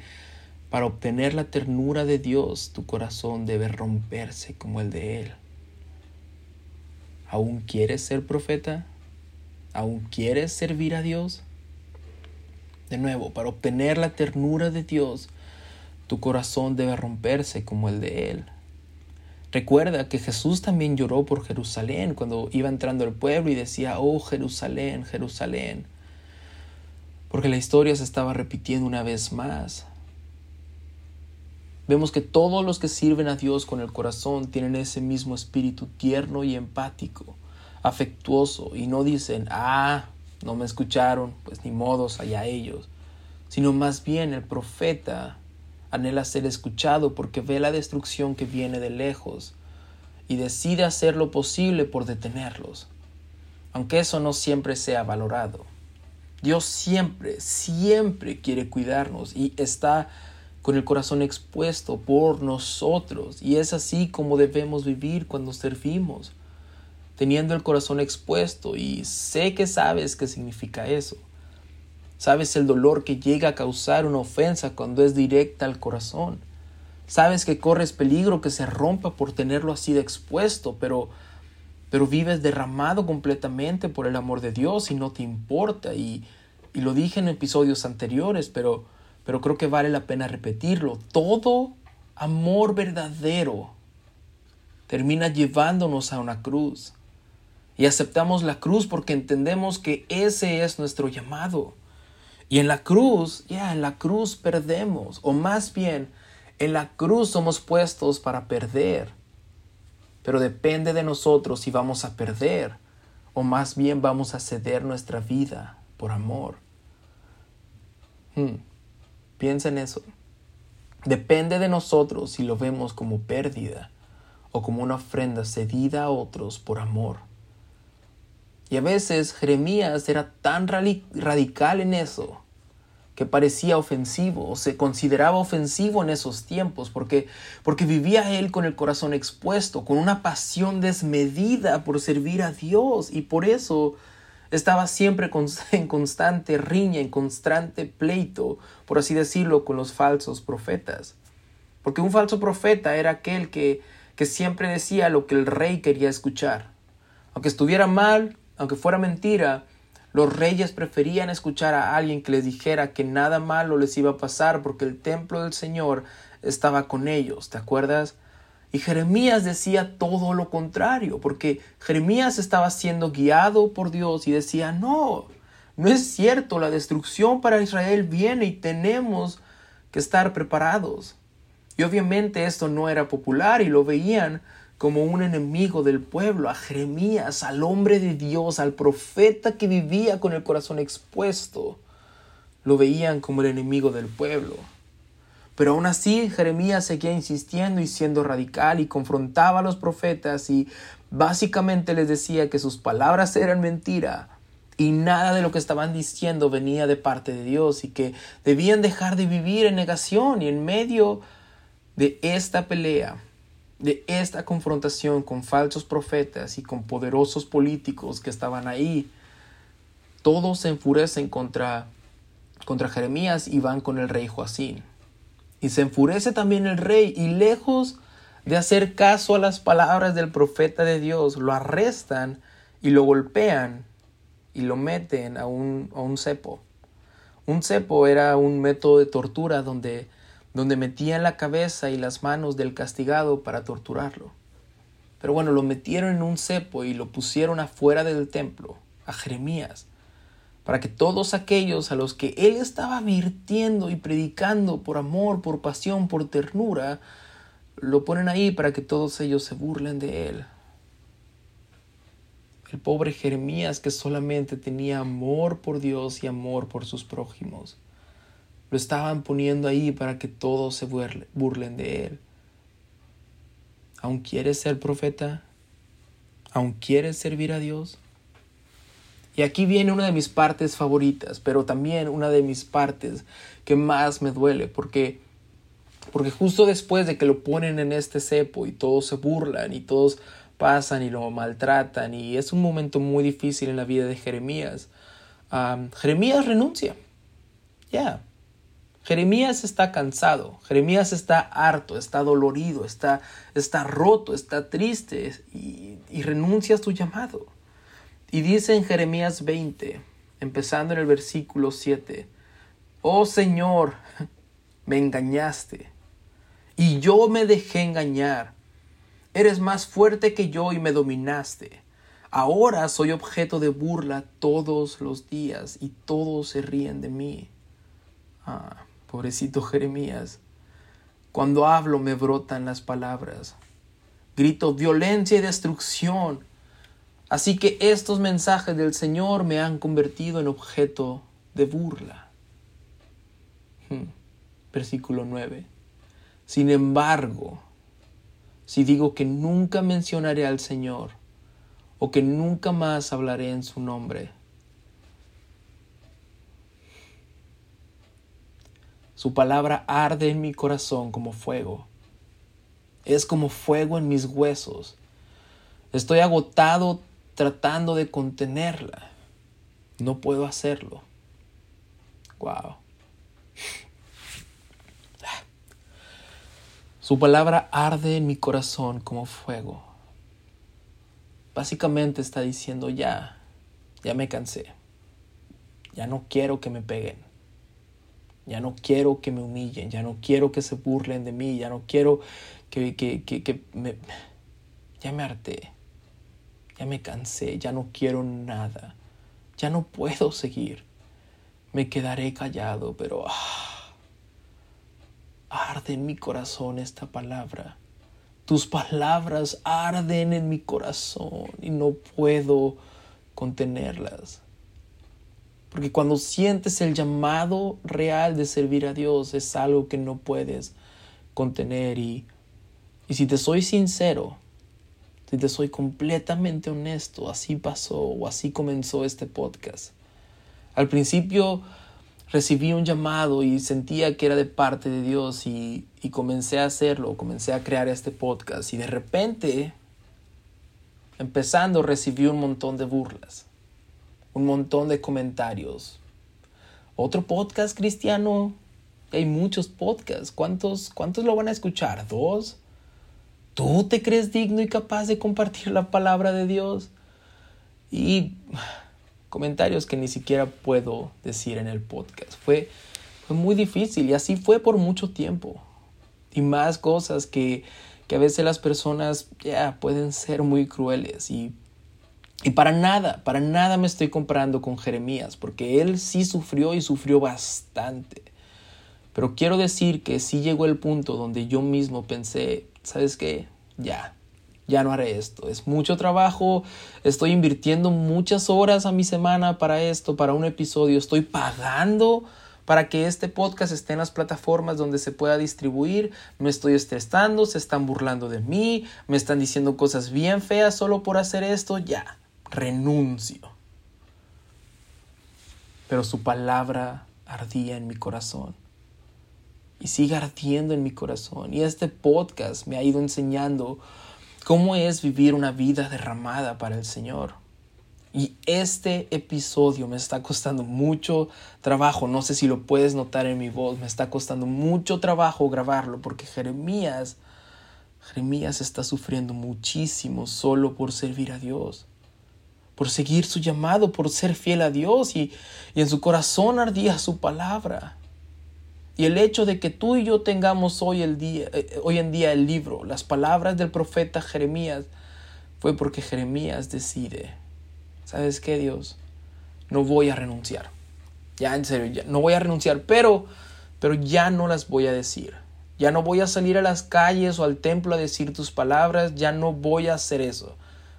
para obtener la ternura de Dios, tu corazón debe romperse como el de Él. ¿Aún quieres ser profeta? ¿Aún quieres servir a Dios? De nuevo, para obtener la ternura de Dios, tu corazón debe romperse como el de Él. Recuerda que Jesús también lloró por Jerusalén cuando iba entrando al pueblo y decía, oh Jerusalén, Jerusalén, porque la historia se estaba repitiendo una vez más. Vemos que todos los que sirven a Dios con el corazón tienen ese mismo espíritu tierno y empático, afectuoso, y no dicen, ah, no me escucharon, pues ni modos allá ellos, sino más bien el profeta anhela ser escuchado porque ve la destrucción que viene de lejos y decide hacer lo posible por detenerlos, aunque eso no siempre sea valorado. Dios siempre, siempre quiere cuidarnos y está con el corazón expuesto por nosotros y es así como debemos vivir cuando servimos, teniendo el corazón expuesto y sé que sabes qué significa eso. Sabes el dolor que llega a causar una ofensa cuando es directa al corazón. Sabes que corres peligro que se rompa por tenerlo así de expuesto, pero pero vives derramado completamente por el amor de Dios y no te importa y, y lo dije en episodios anteriores, pero pero creo que vale la pena repetirlo. Todo amor verdadero termina llevándonos a una cruz. Y aceptamos la cruz porque entendemos que ese es nuestro llamado. Y en la cruz, ya, en la cruz perdemos, o más bien, en la cruz somos puestos para perder. Pero depende de nosotros si vamos a perder, o más bien vamos a ceder nuestra vida por amor. Hmm, piensa en eso. Depende de nosotros si lo vemos como pérdida o como una ofrenda cedida a otros por amor. Y a veces Jeremías era tan radical en eso que parecía ofensivo o se consideraba ofensivo en esos tiempos porque, porque vivía él con el corazón expuesto, con una pasión desmedida por servir a Dios y por eso estaba siempre (laughs) en constante riña, en constante pleito, por así decirlo, con los falsos profetas. Porque un falso profeta era aquel que, que siempre decía lo que el rey quería escuchar. Aunque estuviera mal, aunque fuera mentira, los reyes preferían escuchar a alguien que les dijera que nada malo les iba a pasar porque el templo del Señor estaba con ellos, ¿te acuerdas? Y Jeremías decía todo lo contrario, porque Jeremías estaba siendo guiado por Dios y decía, no, no es cierto, la destrucción para Israel viene y tenemos que estar preparados. Y obviamente esto no era popular y lo veían como un enemigo del pueblo, a Jeremías, al hombre de Dios, al profeta que vivía con el corazón expuesto. Lo veían como el enemigo del pueblo. Pero aún así Jeremías seguía insistiendo y siendo radical y confrontaba a los profetas y básicamente les decía que sus palabras eran mentira y nada de lo que estaban diciendo venía de parte de Dios y que debían dejar de vivir en negación y en medio de esta pelea de esta confrontación con falsos profetas y con poderosos políticos que estaban ahí, todos se enfurecen contra, contra Jeremías y van con el rey Joacín. Y se enfurece también el rey y lejos de hacer caso a las palabras del profeta de Dios, lo arrestan y lo golpean y lo meten a un, a un cepo. Un cepo era un método de tortura donde donde metían la cabeza y las manos del castigado para torturarlo. Pero bueno, lo metieron en un cepo y lo pusieron afuera del templo, a Jeremías, para que todos aquellos a los que él estaba advirtiendo y predicando por amor, por pasión, por ternura, lo ponen ahí para que todos ellos se burlen de él. El pobre Jeremías que solamente tenía amor por Dios y amor por sus prójimos. Lo estaban poniendo ahí para que todos se burlen de él. ¿Aún quieres ser profeta? ¿Aún quieres servir a Dios? Y aquí viene una de mis partes favoritas, pero también una de mis partes que más me duele, porque, porque justo después de que lo ponen en este cepo y todos se burlan y todos pasan y lo maltratan y es un momento muy difícil en la vida de Jeremías, Jeremías renuncia. Ya, Jeremías está cansado, Jeremías está harto, está dolorido, está, está roto, está triste y, y renuncia a su llamado. Y dice en Jeremías 20, empezando en el versículo 7, Oh Señor, (laughs) me engañaste y yo me dejé engañar. Eres más fuerte que yo y me dominaste. Ahora soy objeto de burla todos los días y todos se ríen de mí. Ah pobrecito Jeremías. Cuando hablo me brotan las palabras. Grito violencia y destrucción. Así que estos mensajes del Señor me han convertido en objeto de burla. Hmm. Versículo 9. Sin embargo, si digo que nunca mencionaré al Señor o que nunca más hablaré en su nombre, Su palabra arde en mi corazón como fuego. Es como fuego en mis huesos. Estoy agotado tratando de contenerla. No puedo hacerlo. Wow. Su palabra arde en mi corazón como fuego. Básicamente está diciendo ya, ya me cansé. Ya no quiero que me peguen. Ya no quiero que me humillen, ya no quiero que se burlen de mí, ya no quiero que, que, que, me... Ya me harté, ya me cansé, ya no quiero nada, ya no puedo seguir. Me quedaré callado, pero... Ah, arde en mi corazón esta palabra. Tus palabras arden en mi corazón y no puedo contenerlas. Porque cuando sientes el llamado real de servir a Dios es algo que no puedes contener. Y, y si te soy sincero, te soy completamente honesto, así pasó o así comenzó este podcast. Al principio recibí un llamado y sentía que era de parte de Dios y, y comencé a hacerlo, comencé a crear este podcast y de repente, empezando, recibí un montón de burlas un montón de comentarios. Otro podcast cristiano, hay muchos podcasts. ¿Cuántos, cuántos lo van a escuchar? ¿Dos? ¿Tú te crees digno y capaz de compartir la palabra de Dios? Y comentarios que ni siquiera puedo decir en el podcast. Fue, fue muy difícil y así fue por mucho tiempo. Y más cosas que, que a veces las personas ya pueden ser muy crueles y, y para nada, para nada me estoy comparando con Jeremías, porque él sí sufrió y sufrió bastante. Pero quiero decir que sí llegó el punto donde yo mismo pensé, ¿sabes qué? Ya, ya no haré esto. Es mucho trabajo, estoy invirtiendo muchas horas a mi semana para esto, para un episodio, estoy pagando para que este podcast esté en las plataformas donde se pueda distribuir. Me estoy estresando, se están burlando de mí, me están diciendo cosas bien feas solo por hacer esto. Ya, renuncio. Pero su palabra ardía en mi corazón. Y sigue ardiendo en mi corazón. Y este podcast me ha ido enseñando cómo es vivir una vida derramada para el Señor. Y este episodio me está costando mucho trabajo. No sé si lo puedes notar en mi voz. Me está costando mucho trabajo grabarlo porque Jeremías, Jeremías está sufriendo muchísimo solo por servir a Dios. Por seguir su llamado, por ser fiel a Dios y, y en su corazón ardía su palabra. Y el hecho de que tú y yo tengamos hoy, el día, eh, hoy en día el libro, las palabras del profeta Jeremías, fue porque Jeremías decide ¿sabes qué, Dios? No voy a renunciar. Ya, en serio, ya, no voy a renunciar, pero, pero ya no las voy a decir. Ya no voy a salir a las calles o al templo a decir tus palabras, ya no voy a hacer eso.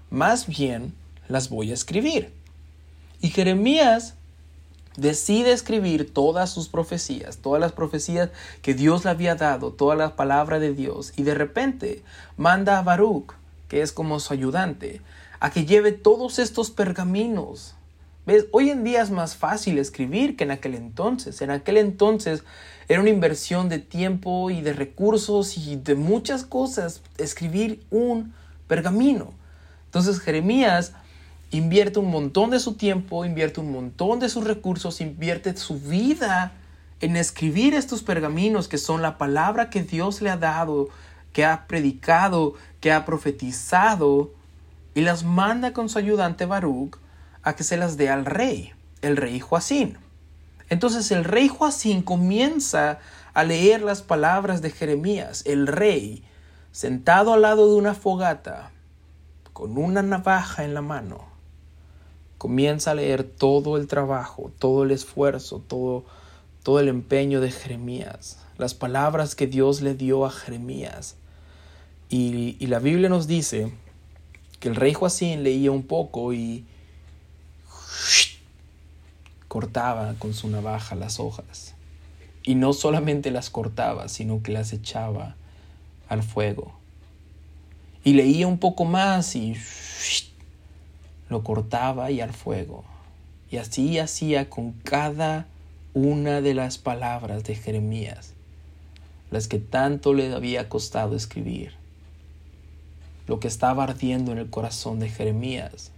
Más bien, las voy a escribir. Y Jeremías decide escribir todas sus profecías, todas las profecías que Dios le había dado, toda la palabra de Dios, y de repente manda a Baruch, que es como su ayudante, a que lleve todos estos pergaminos. ¿Ves? Hoy en día es más fácil escribir que en aquel entonces. En aquel entonces era una inversión de tiempo y de recursos y de muchas cosas escribir un pergamino. Entonces Jeremías invierte un montón de su tiempo, invierte un montón de sus recursos, invierte su vida en escribir estos pergaminos que son la palabra que Dios le ha dado, que ha predicado, que ha profetizado y las manda con su ayudante Baruch a que se las dé al rey, el rey Joacín. Entonces el rey Joacín comienza a leer las palabras de Jeremías, el rey, sentado al lado de una fogata, con una navaja en la mano. Comienza a leer todo el trabajo, todo el esfuerzo, todo, todo el empeño de Jeremías, las palabras que Dios le dio a Jeremías. Y, y la Biblia nos dice que el rey Joacín leía un poco y (sniffs) cortaba con su navaja las hojas. Y no solamente las cortaba, sino que las echaba al fuego. Y leía un poco más y (sniffs) lo cortaba y al fuego. Y así hacía con cada una de las palabras de Jeremías, las que tanto le había costado escribir lo que estaba ardiendo en el corazón de Jeremías,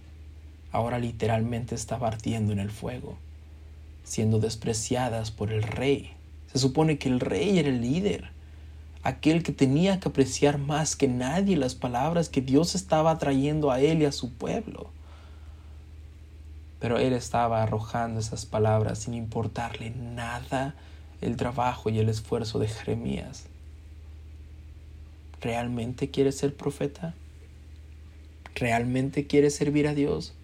ahora literalmente estaba ardiendo en el fuego, siendo despreciadas por el rey. Se supone que el rey era el líder, aquel que tenía que apreciar más que nadie las palabras que Dios estaba trayendo a él y a su pueblo. Pero él estaba arrojando esas palabras sin importarle nada el trabajo y el esfuerzo de Jeremías. ¿Realmente quieres ser profeta? ¿Realmente quieres servir a Dios?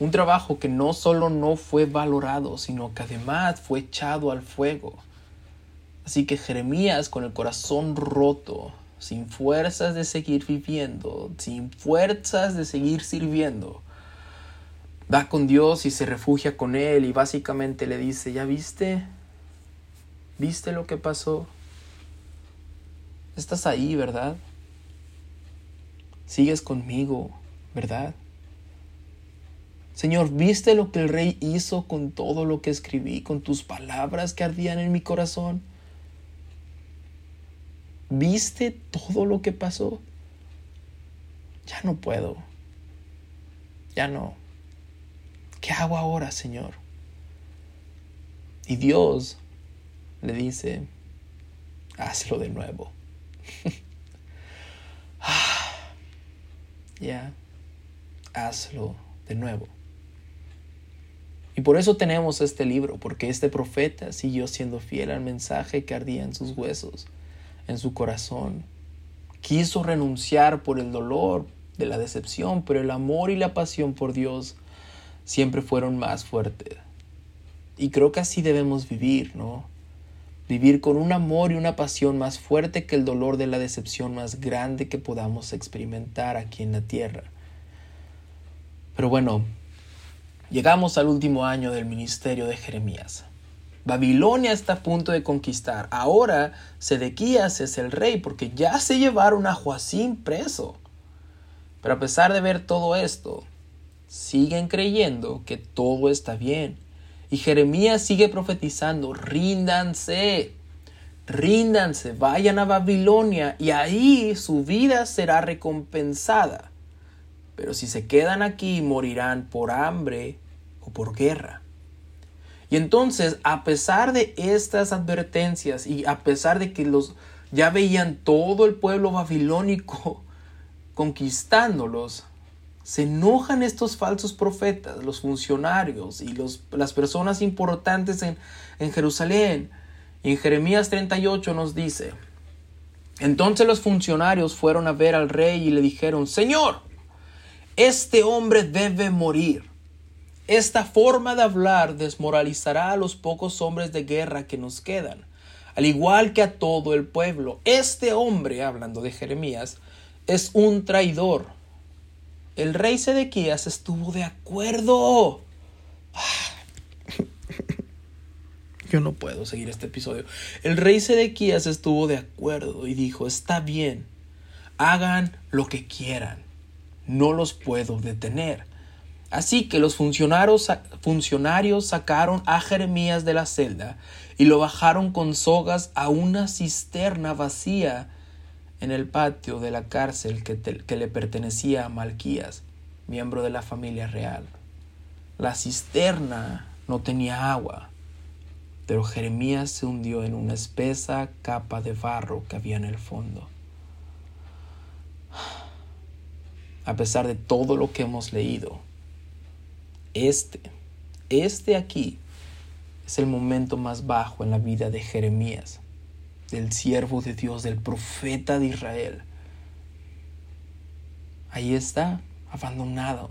Un trabajo que no solo no fue valorado, sino que además fue echado al fuego. Así que Jeremías, con el corazón roto, sin fuerzas de seguir viviendo, sin fuerzas de seguir sirviendo, va con Dios y se refugia con Él y básicamente le dice, ¿ya viste? ¿Viste lo que pasó? Estás ahí, ¿verdad? Sigues conmigo, ¿verdad? Señor, ¿viste lo que el rey hizo con todo lo que escribí, con tus palabras que ardían en mi corazón? ¿Viste todo lo que pasó? Ya no puedo. Ya no. ¿Qué hago ahora, Señor? Y Dios le dice, hazlo de nuevo. (laughs) Ah, ya, hazlo de nuevo. Y por eso tenemos este libro, porque este profeta siguió siendo fiel al mensaje que ardía en sus huesos, en su corazón. Quiso renunciar por el dolor de la decepción, pero el amor y la pasión por Dios siempre fueron más fuertes. Y creo que así debemos vivir, ¿no? Vivir con un amor y una pasión más fuerte que el dolor de la decepción más grande que podamos experimentar aquí en la tierra. Pero bueno, Llegamos al último año del ministerio de Jeremías. Babilonia está a punto de conquistar. Ahora Sedequías es el rey porque ya se llevaron a Joacín preso. Pero a pesar de ver todo esto, siguen creyendo que todo está bien. Y Jeremías sigue profetizando, ríndanse, ríndanse, vayan a Babilonia y ahí su vida será recompensada pero si se quedan aquí morirán por hambre o por guerra. Y entonces, a pesar de estas advertencias y a pesar de que los ya veían todo el pueblo babilónico (laughs) conquistándolos, se enojan estos falsos profetas, los funcionarios y los, las personas importantes en, en Jerusalén. Y en Jeremías 38 nos dice, entonces los funcionarios fueron a ver al rey y le dijeron, Señor, este hombre debe morir. Esta forma de hablar desmoralizará a los pocos hombres de guerra que nos quedan, al igual que a todo el pueblo. Este hombre, hablando de Jeremías, es un traidor. El rey Sedequías estuvo de acuerdo. Yo no puedo seguir este episodio. El rey Sedequías estuvo de acuerdo y dijo, está bien, hagan lo que quieran no los puedo detener. Así que los funcionarios, funcionarios sacaron a Jeremías de la celda y lo bajaron con sogas a una cisterna vacía en el patio de la cárcel que, le pertenecía a Malquías, miembro de la familia real. La cisterna no tenía agua, pero Jeremías se hundió en una espesa capa de barro que había en el fondo. a pesar de todo lo que hemos leído, este, este aquí es el momento más bajo en la vida de Jeremías, del siervo de Dios, del profeta de Israel. Ahí está, abandonado,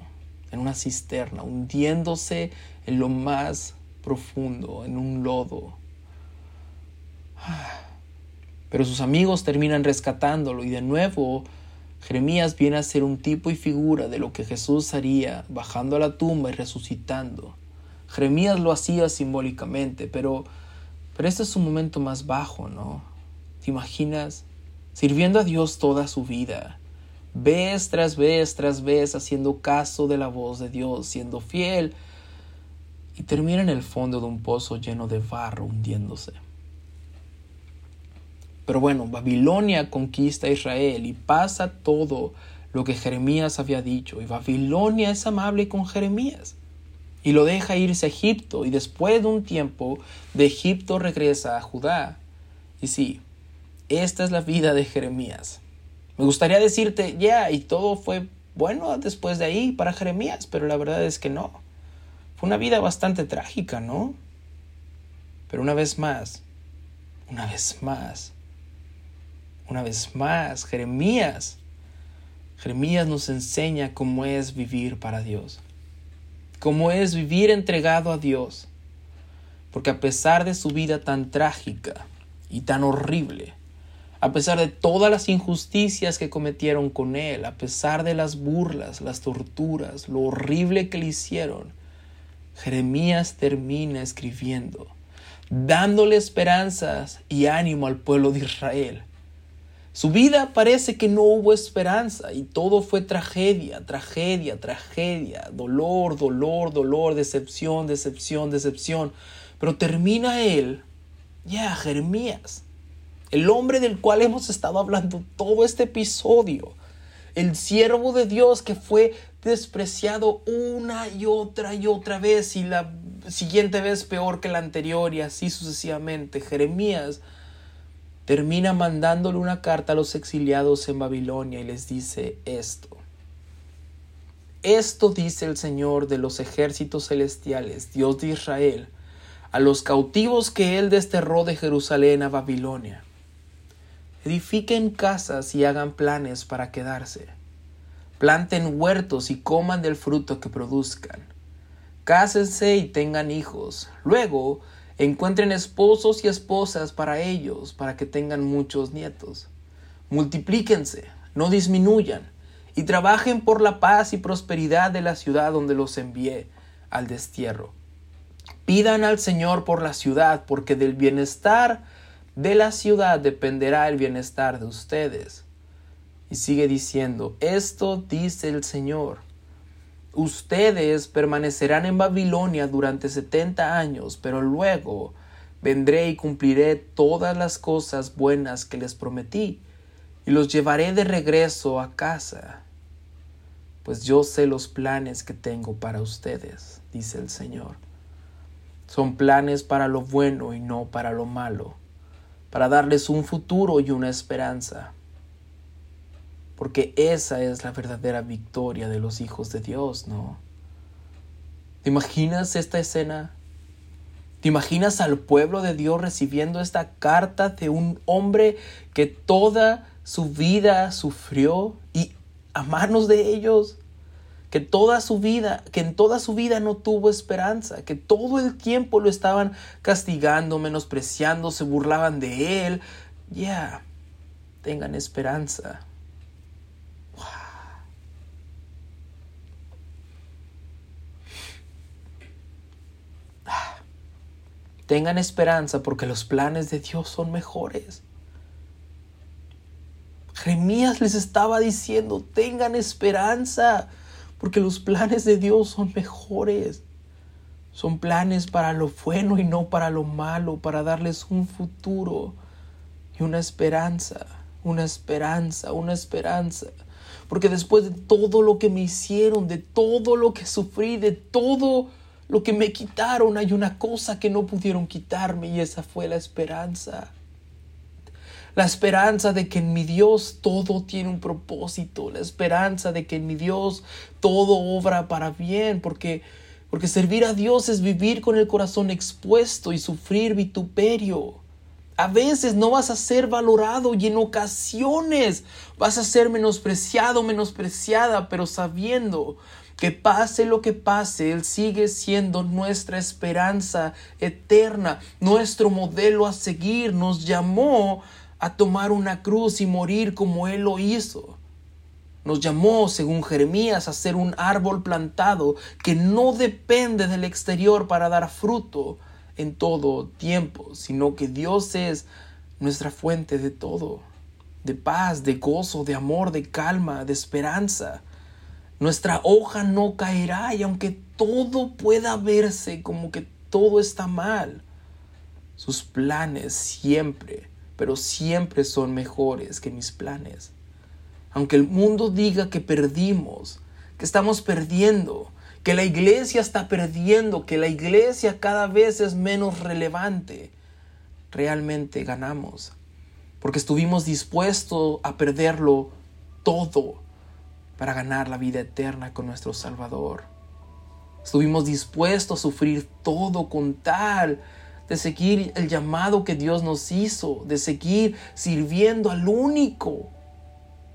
en una cisterna, hundiéndose en lo más profundo, en un lodo. Pero sus amigos terminan rescatándolo y de nuevo Jeremías viene a ser un tipo y figura de lo que Jesús haría bajando a la tumba y resucitando. Jeremías lo hacía simbólicamente, pero, pero este es un momento más bajo, ¿no? ¿Te imaginas? Sirviendo a Dios toda su vida, vez tras vez tras vez haciendo caso de la voz de Dios, siendo fiel, y termina en el fondo de un pozo lleno de barro hundiéndose. Pero bueno, Babilonia conquista a Israel y pasa todo lo que Jeremías había dicho. Y Babilonia es amable con Jeremías y lo deja irse a Egipto. Y después de un tiempo de Egipto regresa a Judá. Y sí, esta es la vida de Jeremías. Me gustaría decirte, ya, y todo fue bueno después de ahí para Jeremías, pero la verdad es que no. Fue una vida bastante trágica, ¿no? Pero una vez más, una vez más, una vez más, Jeremías. Jeremías nos enseña cómo es vivir para Dios, cómo es vivir entregado a Dios. Porque a pesar de su vida tan trágica y tan horrible, a pesar de todas las injusticias que cometieron con él, a pesar de las burlas, las torturas, lo horrible que le hicieron, Jeremías termina escribiendo, dándole esperanzas y ánimo al pueblo de Israel su vida parece que no hubo esperanza y todo fue tragedia, tragedia, tragedia, dolor, dolor, dolor, decepción, decepción, decepción. Pero termina él, ya, Jeremías, el hombre del cual hemos estado hablando todo este episodio, el siervo de Dios que fue despreciado una y otra y otra vez y la siguiente vez peor que la anterior y así sucesivamente. Jeremías termina mandándole una carta a los exiliados en Babilonia y les dice esto. esto dice el Señor de los ejércitos celestiales, Dios de Israel, a los cautivos que él desterró de Jerusalén a Babilonia. Edifiquen casas y hagan planes para quedarse. Planten huertos y coman del fruto que produzcan. Cásense y tengan hijos. Luego encuentren esposos y esposas para ellos, para que tengan muchos nietos. Multiplíquense, no disminuyan, y trabajen por la paz y prosperidad de la ciudad donde los envié al destierro. Pidan al Señor por la ciudad, porque del bienestar de la ciudad dependerá el bienestar de ustedes. Y sigue diciendo, esto dice el Señor. Ustedes permanecerán en Babilonia durante setenta años, pero luego vendré y cumpliré todas las cosas buenas que les prometí, y los llevaré de regreso a casa. Pues yo sé los planes que tengo para ustedes, dice el Señor. Son planes para lo bueno y no para lo malo, para darles un futuro y una esperanza porque esa es la verdadera victoria de los hijos de Dios, ¿no? ¿Te imaginas esta escena? ¿Te imaginas al pueblo de Dios recibiendo esta carta de un hombre que toda su vida sufrió y a manos de ellos? que toda su vida, que en toda su vida no tuvo esperanza, que todo el tiempo lo estaban castigando, menospreciando, se burlaban de él. Ya, tengan esperanza. Tengan esperanza porque los planes de Dios son mejores. Jeremías les estaba diciendo, tengan esperanza porque los planes de Dios son mejores. Son planes para lo bueno y no para lo malo, para darles un futuro y una esperanza, una esperanza, una esperanza. Porque después de todo lo que me hicieron, de todo lo que sufrí, de todo lo que me quitaron, hay una cosa que no pudieron quitarme y esa fue la esperanza. La esperanza de que en mi Dios todo tiene un propósito, la esperanza de que en mi Dios todo obra para bien, porque porque servir a Dios es vivir con el corazón expuesto y sufrir vituperio. A veces no vas a ser valorado y en ocasiones vas a ser menospreciado, menospreciada, pero sabiendo que pase lo que pase, Él sigue siendo nuestra esperanza eterna, nuestro modelo a seguir. Nos llamó a tomar una cruz y morir como Él lo hizo. Nos llamó, según Jeremías, a ser un árbol plantado que no depende del exterior para dar fruto en todo tiempo, sino que Dios es nuestra fuente de todo, de paz, de gozo, de amor, de calma, de esperanza. Nuestra hoja no caerá y aunque todo pueda verse como que todo está mal, sus planes siempre, pero siempre son mejores que mis planes. Aunque el mundo diga que perdimos, que estamos perdiendo, que la iglesia está perdiendo, que la iglesia cada vez es menos relevante, realmente ganamos, porque estuvimos dispuestos a perderlo todo para ganar la vida eterna con nuestro Salvador. Estuvimos dispuestos a sufrir todo con tal de seguir el llamado que Dios nos hizo, de seguir sirviendo al único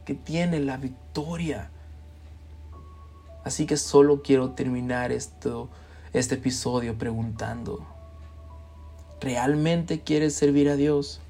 que tiene la victoria. Así que solo quiero terminar esto, este episodio preguntando, ¿realmente quieres servir a Dios?